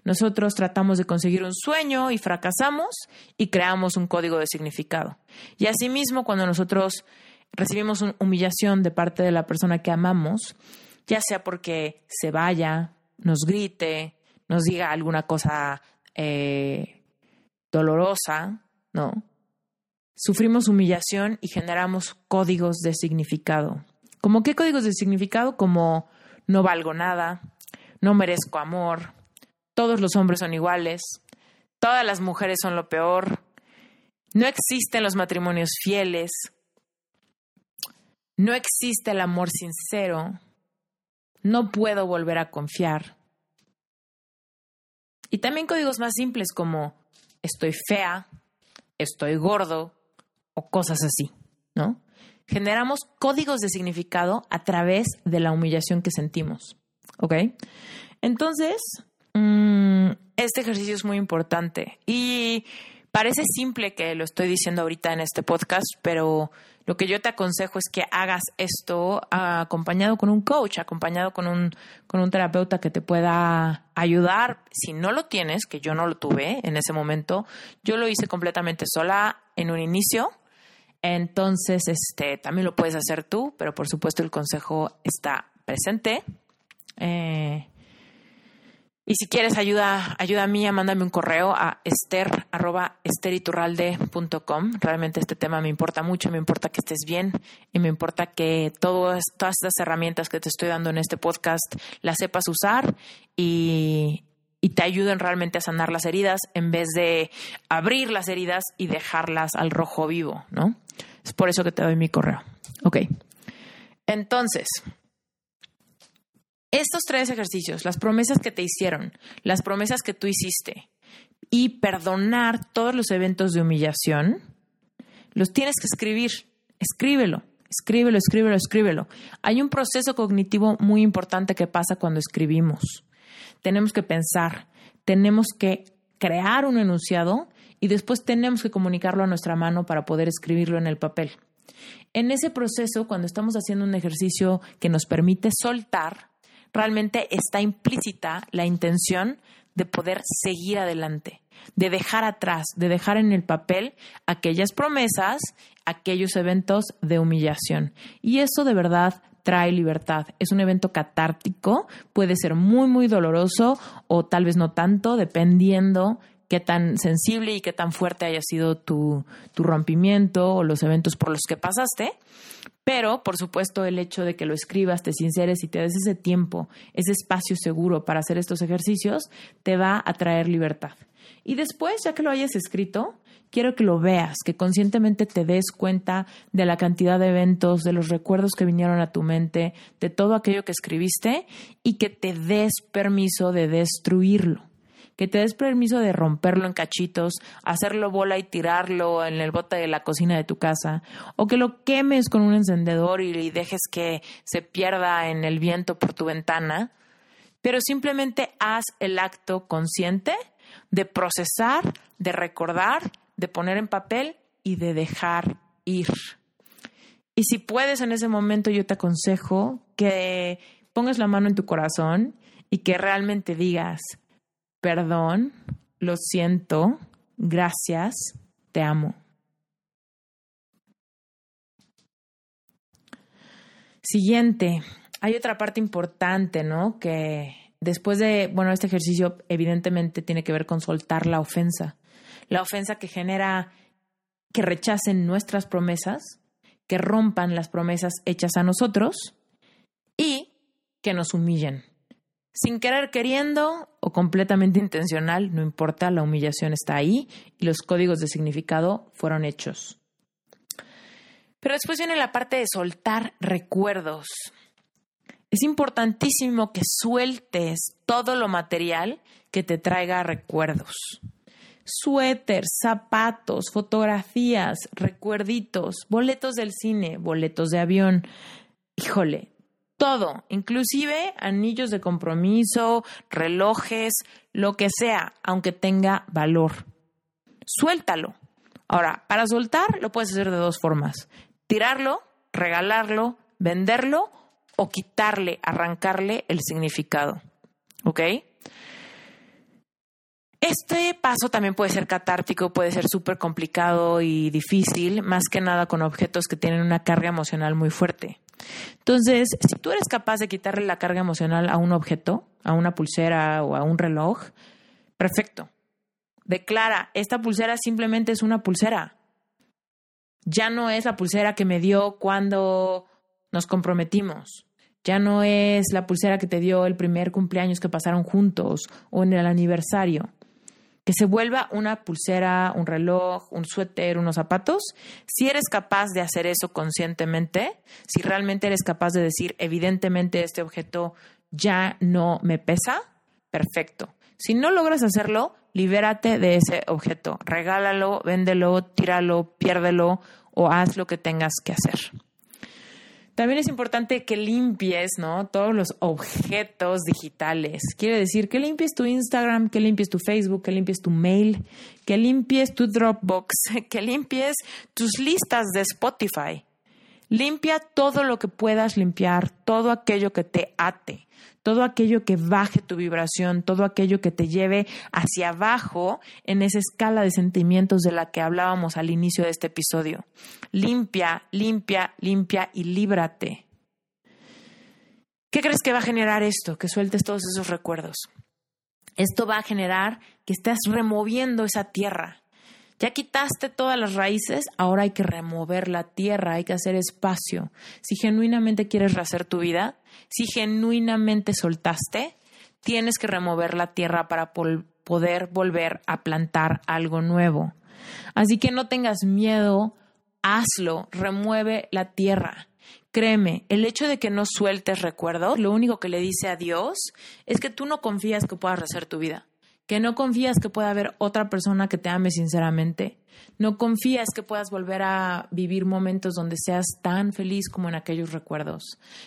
Nosotros tratamos de conseguir un sueño y fracasamos y creamos un código de significado. Y asimismo, cuando nosotros recibimos una humillación de parte de la persona que amamos, ya sea porque se vaya, nos grite, nos diga alguna cosa eh, dolorosa, ¿no? Sufrimos humillación y generamos códigos de significado. ¿Cómo qué códigos de significado? Como no valgo nada, no merezco amor, todos los hombres son iguales, todas las mujeres son lo peor, no existen los matrimonios fieles, no existe el amor sincero, no puedo volver a confiar, y también códigos más simples como estoy fea, estoy gordo o cosas así, ¿no? Generamos códigos de significado a través de la humillación que sentimos, ¿ok? Entonces, mm, este ejercicio es muy importante y parece simple que lo estoy diciendo ahorita en este podcast, pero lo que yo te aconsejo es que hagas esto acompañado con un coach, acompañado con un, con un terapeuta que te pueda ayudar. Si no lo tienes, que yo no lo tuve en ese momento, yo lo hice completamente sola en un inicio. Entonces, este, también lo puedes hacer tú, pero por supuesto el consejo está presente. Eh, y si quieres ayuda, ayuda mía, mándame un correo a ester, arroba esteriturralde.com. Realmente este tema me importa mucho, me importa que estés bien y me importa que todas, todas estas herramientas que te estoy dando en este podcast las sepas usar y, y te ayuden realmente a sanar las heridas en vez de abrir las heridas y dejarlas al rojo vivo, ¿no? Es por eso que te doy mi correo. Ok. Entonces, estos tres ejercicios, las promesas que te hicieron, las promesas que tú hiciste y perdonar todos los eventos de humillación, los tienes que escribir. Escríbelo, escríbelo, escríbelo, escríbelo. Hay un proceso cognitivo muy importante que pasa cuando escribimos. Tenemos que pensar, tenemos que crear un enunciado y después tenemos que comunicarlo a nuestra mano para poder escribirlo en el papel. En ese proceso, cuando estamos haciendo un ejercicio que nos permite soltar, realmente está implícita la intención de poder seguir adelante, de dejar atrás, de dejar en el papel aquellas promesas, aquellos eventos de humillación. Y eso de verdad trae libertad. Es un evento catártico, puede ser muy, muy doloroso o tal vez no tanto, dependiendo qué tan sensible y qué tan fuerte haya sido tu, tu rompimiento o los eventos por los que pasaste. Pero, por supuesto, el hecho de que lo escribas, te sinceres y te des ese tiempo, ese espacio seguro para hacer estos ejercicios, te va a traer libertad. Y después, ya que lo hayas escrito, quiero que lo veas, que conscientemente te des cuenta de la cantidad de eventos, de los recuerdos que vinieron a tu mente, de todo aquello que escribiste y que te des permiso de destruirlo que te des permiso de romperlo en cachitos, hacerlo bola y tirarlo en el bote de la cocina de tu casa, o que lo quemes con un encendedor y dejes que se pierda en el viento por tu ventana, pero simplemente haz el acto consciente de procesar, de recordar, de poner en papel y de dejar ir. Y si puedes en ese momento, yo te aconsejo que pongas la mano en tu corazón y que realmente digas, perdón, lo siento, gracias, te amo. Siguiente, hay otra parte importante, ¿no? Que después de, bueno, este ejercicio evidentemente tiene que ver con soltar la ofensa. La ofensa que genera que rechacen nuestras promesas, que rompan las promesas hechas a nosotros y que nos humillen. Sin querer queriendo o completamente intencional, no importa, la humillación está ahí y los códigos de significado fueron hechos. Pero después viene la parte de soltar recuerdos. Es importantísimo que sueltes todo lo material que te traiga recuerdos. Suéteres, zapatos, fotografías, recuerditos, boletos del cine, boletos de avión. Híjole, todo, inclusive anillos de compromiso, relojes, lo que sea, aunque tenga valor. Suéltalo. Ahora, para soltar lo puedes hacer de dos formas. Tirarlo, regalarlo, venderlo o quitarle, arrancarle el significado. ¿Ok? Este paso también puede ser catártico, puede ser súper complicado y difícil, más que nada con objetos que tienen una carga emocional muy fuerte. Entonces, si tú eres capaz de quitarle la carga emocional a un objeto, a una pulsera o a un reloj, perfecto. Declara, esta pulsera simplemente es una pulsera. Ya no es la pulsera que me dio cuando nos comprometimos. Ya no es la pulsera que te dio el primer cumpleaños que pasaron juntos o en el aniversario que se vuelva una pulsera, un reloj, un suéter, unos zapatos, si eres capaz de hacer eso conscientemente, si realmente eres capaz de decir, evidentemente este objeto ya no me pesa, perfecto. Si no logras hacerlo, libérate de ese objeto, regálalo, véndelo, tíralo, piérdelo o haz lo que tengas que hacer. También es importante que limpies, ¿no? Todos los objetos digitales. Quiere decir que limpies tu Instagram, que limpies tu Facebook, que limpies tu mail, que limpies tu Dropbox, que limpies tus listas de Spotify. Limpia todo lo que puedas limpiar, todo aquello que te ate todo aquello que baje tu vibración, todo aquello que te lleve hacia abajo en esa escala de sentimientos de la que hablábamos al inicio de este episodio. Limpia, limpia, limpia y líbrate. ¿Qué crees que va a generar esto? Que sueltes todos esos recuerdos. Esto va a generar que estés removiendo esa tierra. Ya quitaste todas las raíces, ahora hay que remover la tierra, hay que hacer espacio. Si genuinamente quieres rehacer tu vida, si genuinamente soltaste, tienes que remover la tierra para poder volver a plantar algo nuevo. Así que no tengas miedo, hazlo, remueve la tierra. Créeme, el hecho de que no sueltes recuerdos, lo único que le dice a Dios es que tú no confías que puedas rehacer tu vida que no confías que pueda haber otra persona que te ame sinceramente. No confías que puedas volver a vivir momentos donde seas tan feliz como en aquellos recuerdos.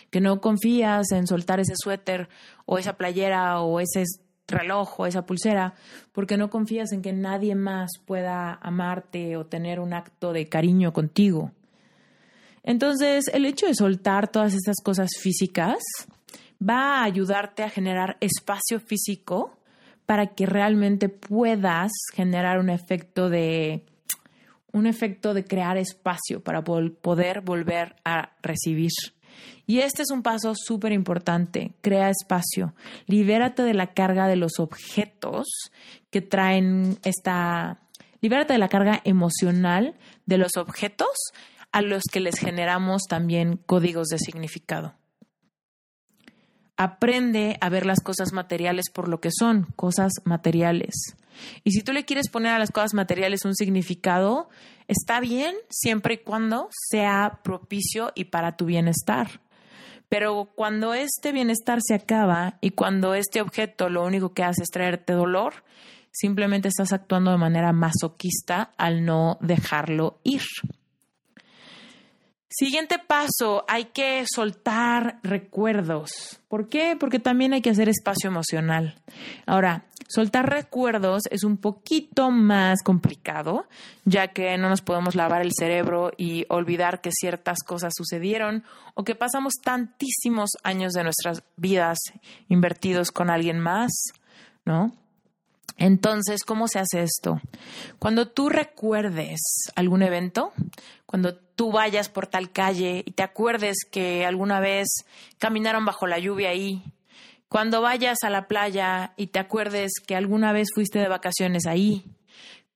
Que no confías en soltar ese suéter o esa playera o ese reloj o esa pulsera porque no confías en que nadie más pueda amarte o tener un acto de cariño contigo. Entonces, el hecho de soltar todas estas cosas físicas va a ayudarte a generar espacio físico para que realmente puedas generar un efecto de un efecto de crear espacio para poder volver a recibir. Y este es un paso súper importante. Crea espacio. Libérate de la carga de los objetos que traen esta... Libérate de la carga emocional de los objetos a los que les generamos también códigos de significado. Aprende a ver las cosas materiales por lo que son, cosas materiales. Y si tú le quieres poner a las cosas materiales un significado, está bien siempre y cuando sea propicio y para tu bienestar. Pero cuando este bienestar se acaba y cuando este objeto lo único que hace es traerte dolor, simplemente estás actuando de manera masoquista al no dejarlo ir. Siguiente paso, hay que soltar recuerdos. ¿Por qué? Porque también hay que hacer espacio emocional. Ahora, soltar recuerdos es un poquito más complicado, ya que no nos podemos lavar el cerebro y olvidar que ciertas cosas sucedieron o que pasamos tantísimos años de nuestras vidas invertidos con alguien más, ¿no? Entonces, ¿cómo se hace esto? Cuando tú recuerdes algún evento, cuando tú vayas por tal calle y te acuerdes que alguna vez caminaron bajo la lluvia ahí, cuando vayas a la playa y te acuerdes que alguna vez fuiste de vacaciones ahí,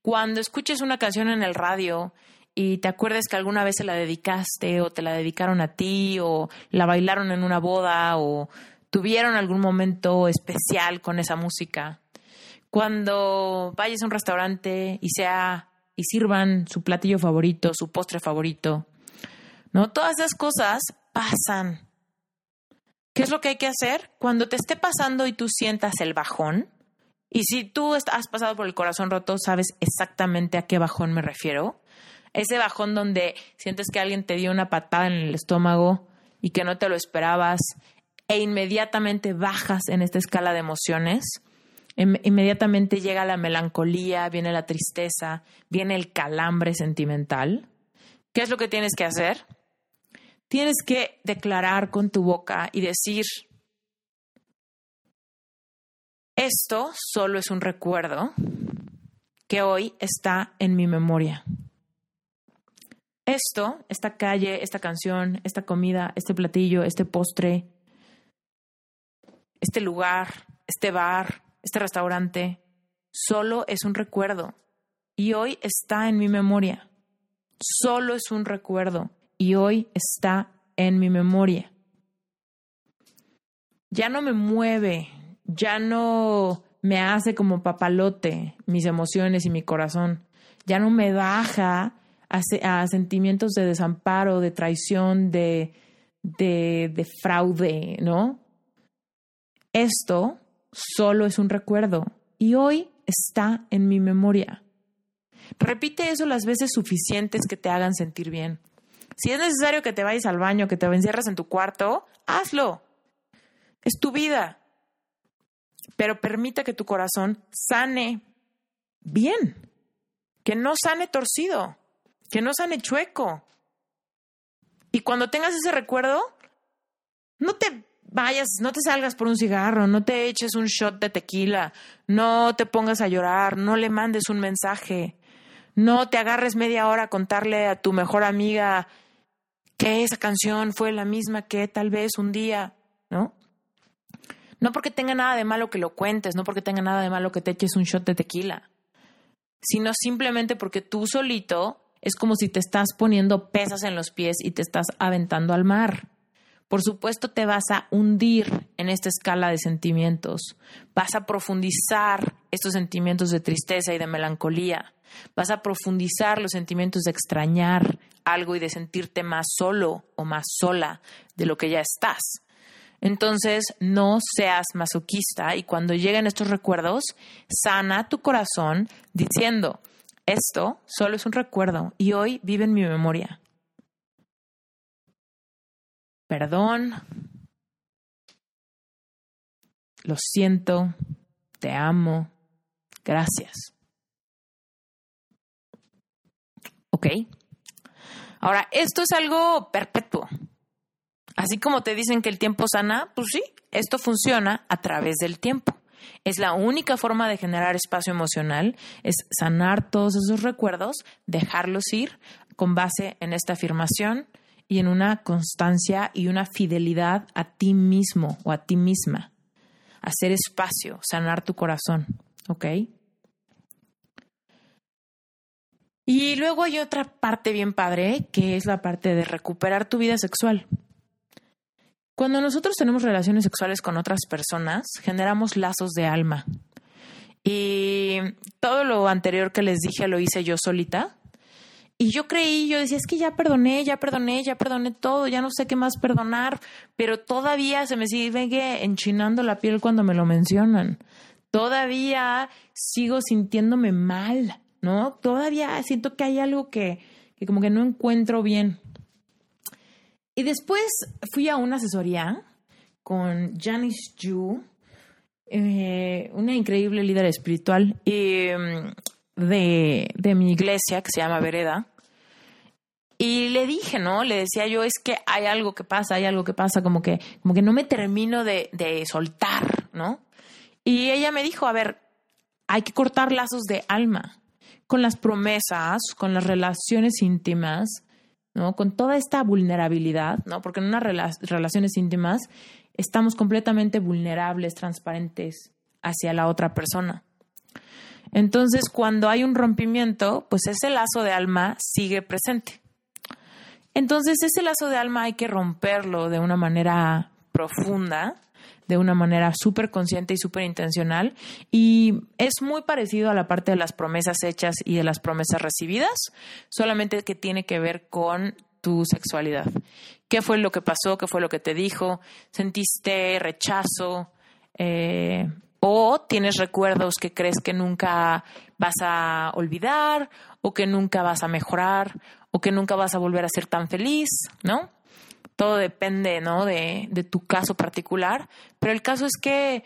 cuando escuches una canción en el radio y te acuerdes que alguna vez se la dedicaste o te la dedicaron a ti o la bailaron en una boda o tuvieron algún momento especial con esa música. Cuando vayas a un restaurante y sea y sirvan su platillo favorito, su postre favorito. ¿No? Todas esas cosas pasan. ¿Qué es lo que hay que hacer? Cuando te esté pasando y tú sientas el bajón, y si tú has pasado por el corazón roto, sabes exactamente a qué bajón me refiero. Ese bajón donde sientes que alguien te dio una patada en el estómago y que no te lo esperabas e inmediatamente bajas en esta escala de emociones inmediatamente llega la melancolía, viene la tristeza, viene el calambre sentimental. ¿Qué es lo que tienes que hacer? Tienes que declarar con tu boca y decir, esto solo es un recuerdo que hoy está en mi memoria. Esto, esta calle, esta canción, esta comida, este platillo, este postre, este lugar, este bar, este restaurante, solo es un recuerdo y hoy está en mi memoria. Solo es un recuerdo y hoy está en mi memoria. Ya no me mueve, ya no me hace como papalote mis emociones y mi corazón, ya no me baja a, sentimientos de desamparo, de traición, de, de, de fraude, ¿no? Esto solo es un recuerdo y hoy está en mi memoria. Repite eso las veces suficientes que te hagan sentir bien. Si es necesario que te vayas al baño, que te encierres en tu cuarto, hazlo. Es tu vida. Pero permita que tu corazón sane bien. Que no sane torcido. Que no sane chueco. Y cuando tengas ese recuerdo, no te vayas, no te salgas por un cigarro, no te eches un shot de tequila, no te pongas a llorar, no le mandes un mensaje, no te agarres media hora a contarle a tu mejor amiga que esa canción fue la misma que tal vez un día, ¿no? No porque tenga nada de malo que lo cuentes, no porque tenga nada de malo que te eches un shot de tequila, sino simplemente porque tú solito es como si te estás poniendo pesas en los pies y te estás aventando al mar por supuesto te vas a hundir en esta escala de sentimientos, vas a profundizar estos sentimientos de tristeza y de melancolía, vas a profundizar los sentimientos de extrañar algo y de sentirte más solo o más sola de lo que ya estás. Entonces, no seas masoquista y cuando lleguen estos recuerdos, sana tu corazón diciendo, esto solo es un recuerdo y hoy vive en mi memoria perdón, lo siento, te amo, gracias. ¿Ok? Ahora, esto es algo perpetuo. Así como te dicen que el tiempo sana, pues sí, esto funciona a través del tiempo. Es la única forma de generar espacio emocional, es sanar todos esos recuerdos, dejarlos ir con base en esta afirmación y en una constancia y una fidelidad a ti mismo o a ti misma. Hacer espacio, sanar tu corazón, ¿ok? Y luego hay otra parte bien padre, que es la parte de recuperar tu vida sexual. Cuando nosotros tenemos relaciones sexuales con otras personas, generamos lazos de alma. Y todo lo anterior que les dije lo hice yo solita. Y yo creí, yo decía, es que ya perdoné, ya perdoné, ya perdoné todo, ya no sé qué más perdonar, pero todavía se me sigue enchinando la piel cuando me lo mencionan. Todavía sigo sintiéndome mal, ¿no? Todavía siento que hay algo que, que como que no encuentro bien. Y después fui a una asesoría con Janice Yu, eh, una increíble líder espiritual em, de, de mi iglesia que se llama Vereda. Y le dije, ¿no? Le decía yo, es que hay algo que pasa, hay algo que pasa, como que, como que no me termino de, de soltar, ¿no? Y ella me dijo, a ver, hay que cortar lazos de alma con las promesas, con las relaciones íntimas, ¿no? Con toda esta vulnerabilidad, ¿no? Porque en unas relaciones íntimas estamos completamente vulnerables, transparentes hacia la otra persona. Entonces, cuando hay un rompimiento, pues ese lazo de alma sigue presente. Entonces, ese lazo de alma hay que romperlo de una manera profunda, de una manera súper consciente y súper intencional. Y es muy parecido a la parte de las promesas hechas y de las promesas recibidas, solamente que tiene que ver con tu sexualidad. ¿Qué fue lo que pasó? ¿Qué fue lo que te dijo? ¿Sentiste rechazo? Eh, ¿O tienes recuerdos que crees que nunca vas a olvidar? ¿O que nunca vas a mejorar? ¿O que nunca vas a volver a ser tan feliz? ¿No? todo depende, ¿no? De, tu caso particular, pero el caso es que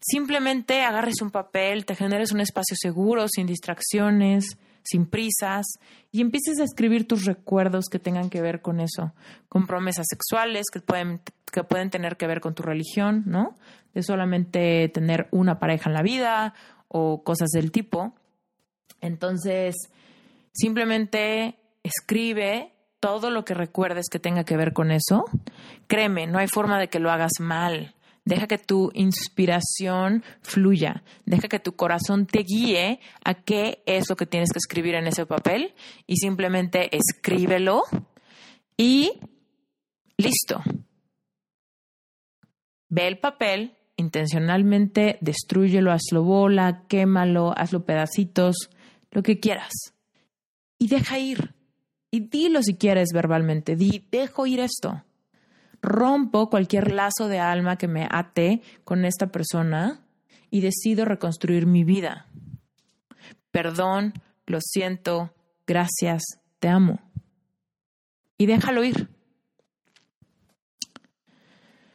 simplemente agarres un papel, te generes un espacio seguro, sin distracciones, sin prisas, y empieces a escribir tus recuerdos que tengan que ver con eso, con promesas sexuales que pueden, que pueden tener que ver con tu religión, ¿no? De solamente tener una pareja en la vida o cosas del tipo. Entonces, simplemente escribe todo lo que recuerdes que tenga que ver con eso, créeme, no hay forma de que lo hagas mal. Deja que tu inspiración fluya. Deja que tu corazón te guíe a qué es lo que tienes que escribir en ese papel y simplemente escríbelo y listo. Ve el papel, intencionalmente destruyelo, hazlo bola, quémalo, hazlo pedacitos, lo que quieras. Y deja ir. Y dilo si quieres verbalmente, di, dejo ir esto. Rompo cualquier lazo de alma que me ate con esta persona y decido reconstruir mi vida. Perdón, lo siento, gracias, te amo. Y déjalo ir.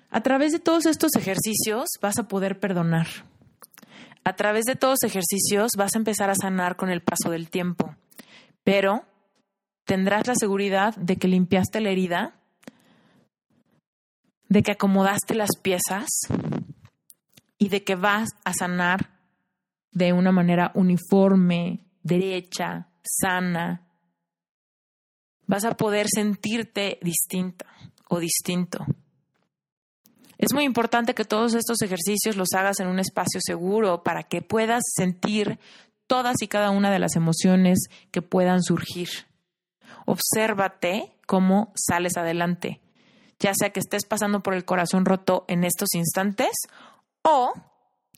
A través de todos estos ejercicios vas a poder perdonar. A través de todos ejercicios vas a empezar a sanar con el paso del tiempo. Pero tendrás la seguridad de que limpiaste la herida, de que acomodaste las piezas y de que vas a sanar de una manera uniforme, derecha, sana. Vas a poder sentirte distinta o distinto. Es muy importante que todos estos ejercicios los hagas en un espacio seguro para que puedas sentir todas y cada una de las emociones que puedan surgir. Obsérvate cómo sales adelante, ya sea que estés pasando por el corazón roto en estos instantes o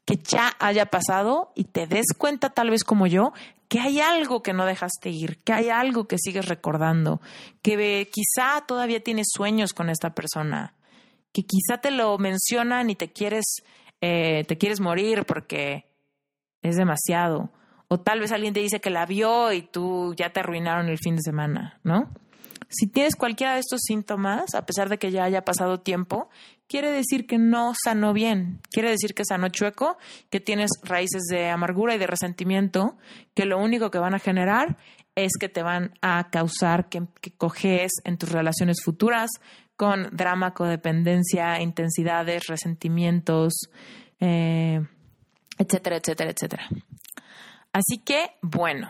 que ya haya pasado y te des cuenta tal vez como yo que hay algo que no dejaste ir, que hay algo que sigues recordando, que quizá todavía tienes sueños con esta persona, que quizá te lo mencionan y te quieres, eh, te quieres morir porque es demasiado, o tal vez alguien te dice que la vio y tú ya te arruinaron el fin de semana, ¿no? Si tienes cualquiera de estos síntomas, a pesar de que ya haya pasado tiempo, quiere decir que no sanó bien, quiere decir que sanó chueco, que tienes raíces de amargura y de resentimiento, que lo único que van a generar es que te van a causar que, coges en tus relaciones futuras con drama, codependencia, intensidades, resentimientos, eh, etcétera, etcétera, etcétera. Así que, bueno,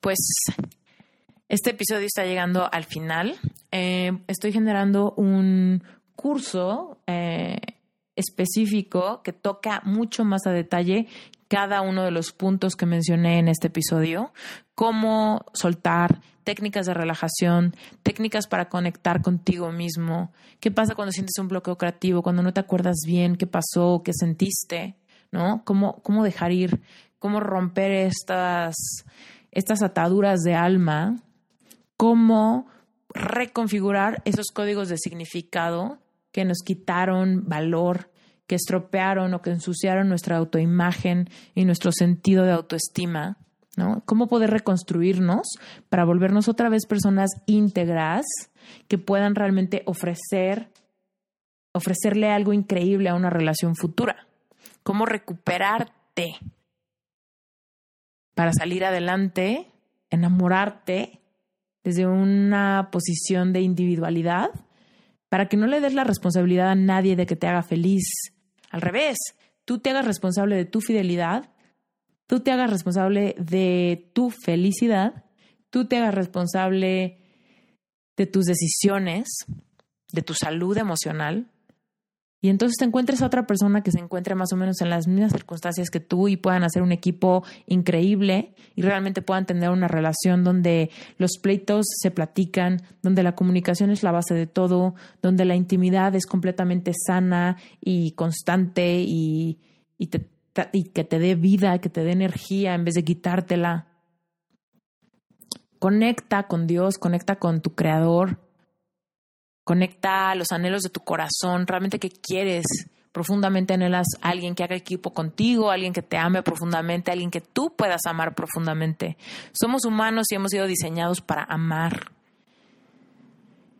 pues este episodio está llegando al final. Eh, estoy generando un curso eh, específico que toca mucho más a detalle cada uno de los puntos que mencioné en este episodio, cómo soltar, técnicas de relajación, técnicas para conectar contigo mismo, qué pasa cuando sientes un bloqueo creativo, cuando no te acuerdas bien qué pasó, qué sentiste, ¿no? Cómo, cómo dejar ir cómo romper estas, estas ataduras de alma, cómo reconfigurar esos códigos de significado que nos quitaron valor, que estropearon o que ensuciaron nuestra autoimagen y nuestro sentido de autoestima, ¿no? Cómo poder reconstruirnos para volvernos otra vez personas íntegras que puedan realmente ofrecer ofrecerle algo increíble a una relación futura. Cómo recuperarte para salir adelante, enamorarte desde una posición de individualidad para que no le des la responsabilidad a nadie de que te haga feliz. Al revés, tú te hagas responsable de tu fidelidad, tú te hagas responsable de tu felicidad, tú te hagas responsable de tus decisiones, de tu salud emocional, y entonces te encuentres a otra persona que se encuentre más o menos en las mismas circunstancias que tú y puedan hacer un equipo increíble y realmente puedan tener una relación donde los pleitos se platican, donde la comunicación es la base de todo, donde la intimidad es completamente sana y constante y, y, y que te dé vida, que te dé energía en vez de quitártela. Conecta con Dios, conecta con tu creador, Conecta los anhelos de tu corazón, realmente que quieres. Profundamente anhelas a alguien que haga equipo contigo, alguien que te ame profundamente, alguien que tú puedas amar profundamente. Somos humanos y hemos sido diseñados para amar.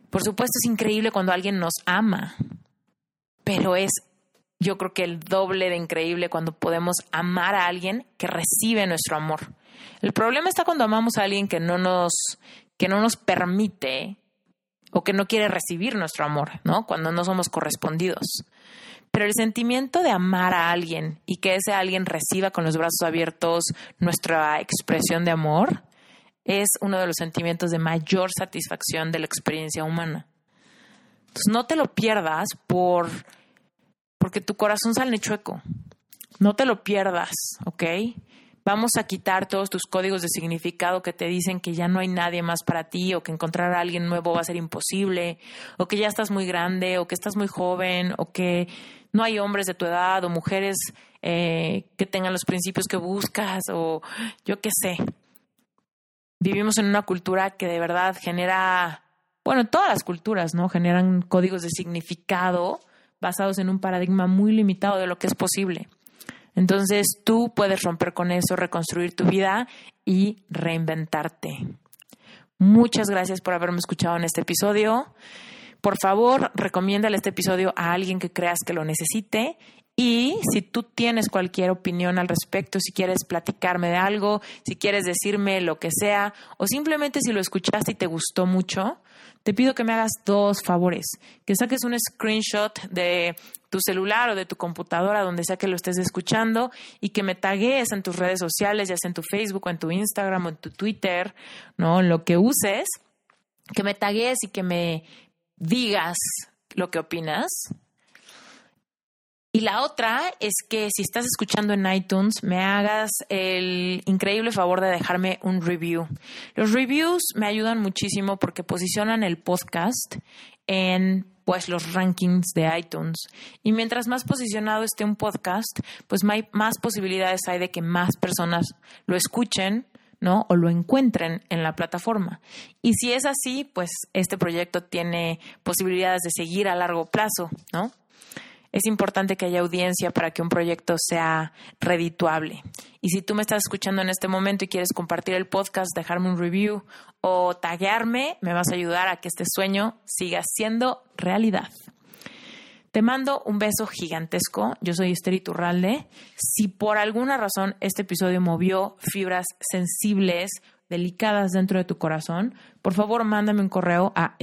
Por supuesto es increíble cuando alguien nos ama, pero es yo creo que el doble de increíble cuando podemos amar a alguien que recibe nuestro amor. El problema está cuando amamos a alguien que no nos, que no nos permite o que no quiere recibir nuestro amor, ¿no? Cuando no somos correspondidos. Pero el sentimiento de amar a alguien y que ese alguien reciba con los brazos abiertos nuestra expresión de amor es uno de los sentimientos de mayor satisfacción de la experiencia humana. Entonces no te lo pierdas por porque tu corazón sale chueco. No te lo pierdas, ¿ok? vamos a quitar todos tus códigos de significado que te dicen que ya no hay nadie más para ti o que encontrar a alguien nuevo va a ser imposible o que ya estás muy grande o que estás muy joven o que no hay hombres de tu edad o mujeres eh, que tengan los principios que buscas o yo qué sé. Vivimos en una cultura que de verdad genera, bueno, todas las culturas, ¿no? Generan códigos de significado basados en un paradigma muy limitado de lo que es posible. Entonces tú puedes romper con eso, reconstruir tu vida y reinventarte. Muchas gracias por haberme escuchado en este episodio. Por favor, recomiéndale este episodio a alguien que creas que lo necesite. Y si tú tienes cualquier opinión al respecto, si quieres platicarme de algo, si quieres decirme lo que sea, o simplemente si lo escuchaste y te gustó mucho, te pido que me hagas dos favores. Que saques un screenshot de tu celular o de tu computadora, donde sea que lo estés escuchando, y que me tagues en tus redes sociales, ya sea en tu Facebook en tu Instagram o en tu Twitter, ¿no? Lo que uses, que me tagues y que me digas lo que opinas. Y la otra es que si estás escuchando en iTunes, me hagas el increíble favor de dejarme un review. Los reviews me ayudan muchísimo porque posicionan el podcast en pues los rankings de iTunes. Y mientras más posicionado esté un podcast, pues más posibilidades hay de que más personas lo escuchen, ¿no? O lo encuentren en la plataforma. Y si es así, pues este proyecto tiene posibilidades de seguir a largo plazo, ¿no? Es importante que haya audiencia para que un proyecto sea redituable. Y si tú me estás escuchando en este momento y quieres compartir el podcast, dejarme un review o taguearme, me vas a ayudar a que este sueño siga siendo realidad. Te mando un beso gigantesco. Yo soy Esther Iturralde. Si por alguna razón este episodio movió fibras sensibles, delicadas dentro de tu corazón, por favor mándame un correo a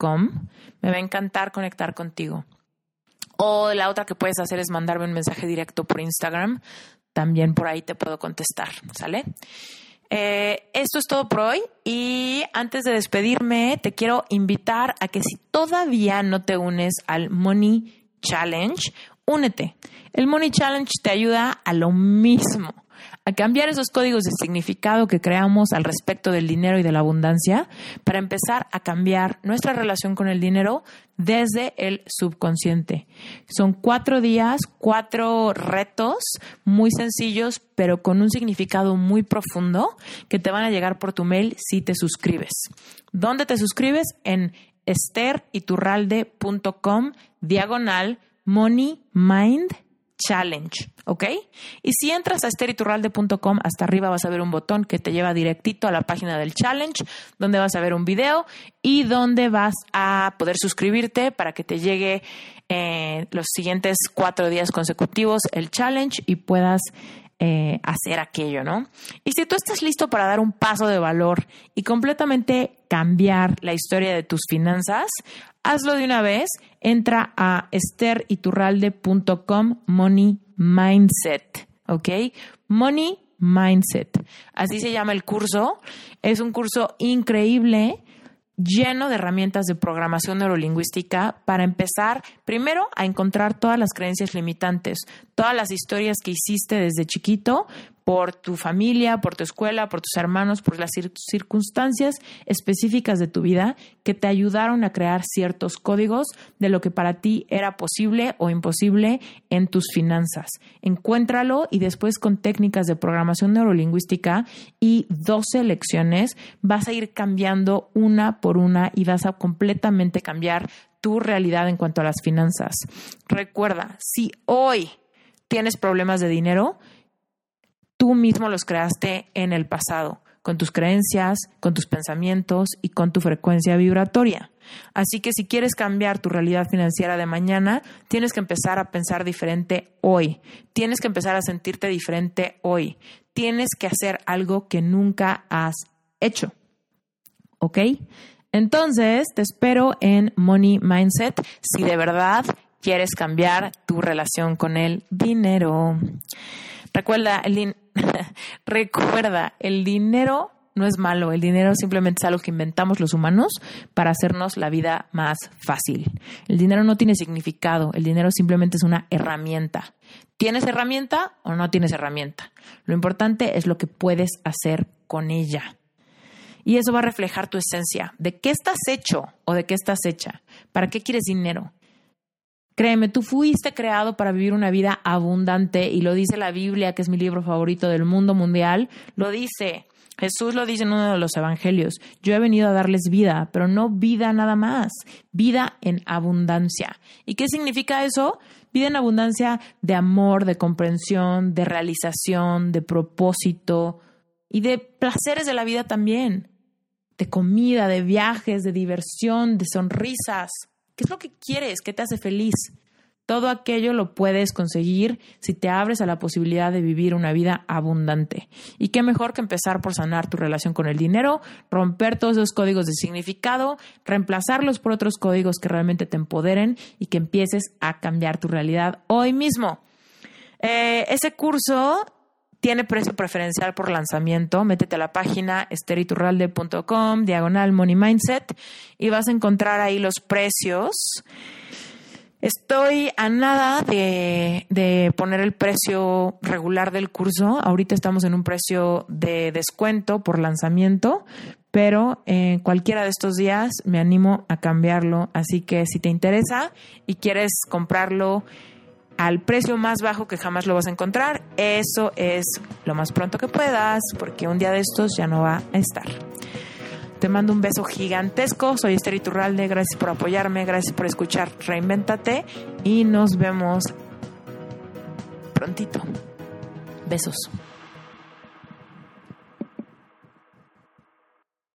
me va a encantar conectar contigo. O la otra que puedes hacer es mandarme un mensaje directo por Instagram. También por ahí te puedo contestar, ¿sale? Eh, esto es todo por hoy y antes de despedirme te quiero invitar a que si todavía no te unes al Money Challenge, únete. El Money Challenge te ayuda a lo mismo a cambiar esos códigos de significado que creamos al respecto del dinero y de la abundancia para empezar a cambiar nuestra relación con el dinero desde el subconsciente. Son cuatro días, cuatro retos muy sencillos, pero con un significado muy profundo que te van a llegar por tu mail si te suscribes. ¿Dónde te suscribes? En esteriturralde.com diagonal money mind challenge, ¿ok? Y si entras a esteriturralde.com, hasta arriba vas a ver un botón que te lleva directito a la página del challenge, donde vas a ver un video y donde vas a poder suscribirte para que te llegue eh, los siguientes cuatro días consecutivos el challenge y puedas eh, hacer aquello, ¿no? Y si tú estás listo para dar un paso de valor y completamente cambiar la historia de tus finanzas, hazlo de una vez. Entra a esteriturralde.com Money Mindset, ¿ok? Money Mindset. Así se llama el curso. Es un curso increíble lleno de herramientas de programación neurolingüística para empezar primero a encontrar todas las creencias limitantes, todas las historias que hiciste desde chiquito por tu familia, por tu escuela, por tus hermanos, por las circunstancias específicas de tu vida que te ayudaron a crear ciertos códigos de lo que para ti era posible o imposible en tus finanzas. Encuéntralo y después con técnicas de programación neurolingüística y 12 lecciones vas a ir cambiando una por una y vas a completamente cambiar tu realidad en cuanto a las finanzas. Recuerda, si hoy tienes problemas de dinero, tú mismo los creaste en el pasado, con tus creencias, con tus pensamientos y con tu frecuencia vibratoria. Así que si quieres cambiar tu realidad financiera de mañana, tienes que empezar a pensar diferente hoy. Tienes que empezar a sentirte diferente hoy. Tienes que hacer algo que nunca has hecho. ¿Ok? Entonces, te espero en Money Mindset si de verdad quieres cambiar tu relación con el dinero. Recuerda, el, recuerda, el dinero no es malo, el dinero simplemente es algo que inventamos los humanos para hacernos la vida más fácil. El dinero no tiene significado, el dinero simplemente es una herramienta. ¿Tienes herramienta o no tienes herramienta? Lo importante es lo que puedes hacer con ella. Y eso va a reflejar tu esencia. ¿De qué estás hecho o de qué estás hecha? ¿Para qué quieres dinero? Créeme, tú fuiste creado para vivir una vida abundante y lo dice la Biblia, que es mi libro favorito del mundo mundial, lo dice. Jesús lo dice en uno de los evangelios. Yo he venido a darles vida, pero no vida nada más, vida en abundancia. ¿Y qué significa eso? Vida en abundancia de amor, de comprensión, de realización, de propósito y de placeres de la vida también. De comida, de viajes, de diversión, de sonrisas. ¿Qué es lo que quieres? ¿Qué te hace feliz? Todo aquello lo puedes conseguir si te abres a la posibilidad de vivir una vida abundante. Y qué mejor que empezar por sanar tu relación con el dinero, romper todos esos códigos de significado, reemplazarlos por otros códigos que realmente te empoderen y que empieces a cambiar tu realidad hoy mismo. Eh, ese curso tiene precio preferencial por lanzamiento. Métete a la página esteriturralde.com, diagonal Money Mindset, y vas a encontrar ahí los precios. Estoy a nada de, de, poner el precio regular del curso. Ahorita estamos en un precio de descuento por lanzamiento, pero en cualquiera de estos días me animo a cambiarlo. Así que si te interesa y quieres comprarlo, al precio más bajo que jamás lo vas a encontrar. Eso es lo más pronto que puedas, porque un día de estos ya no va a estar. Te mando un beso gigantesco. Soy Esther Iturralde. Gracias por apoyarme. Gracias por escuchar Reinventate. Y nos vemos prontito. Besos.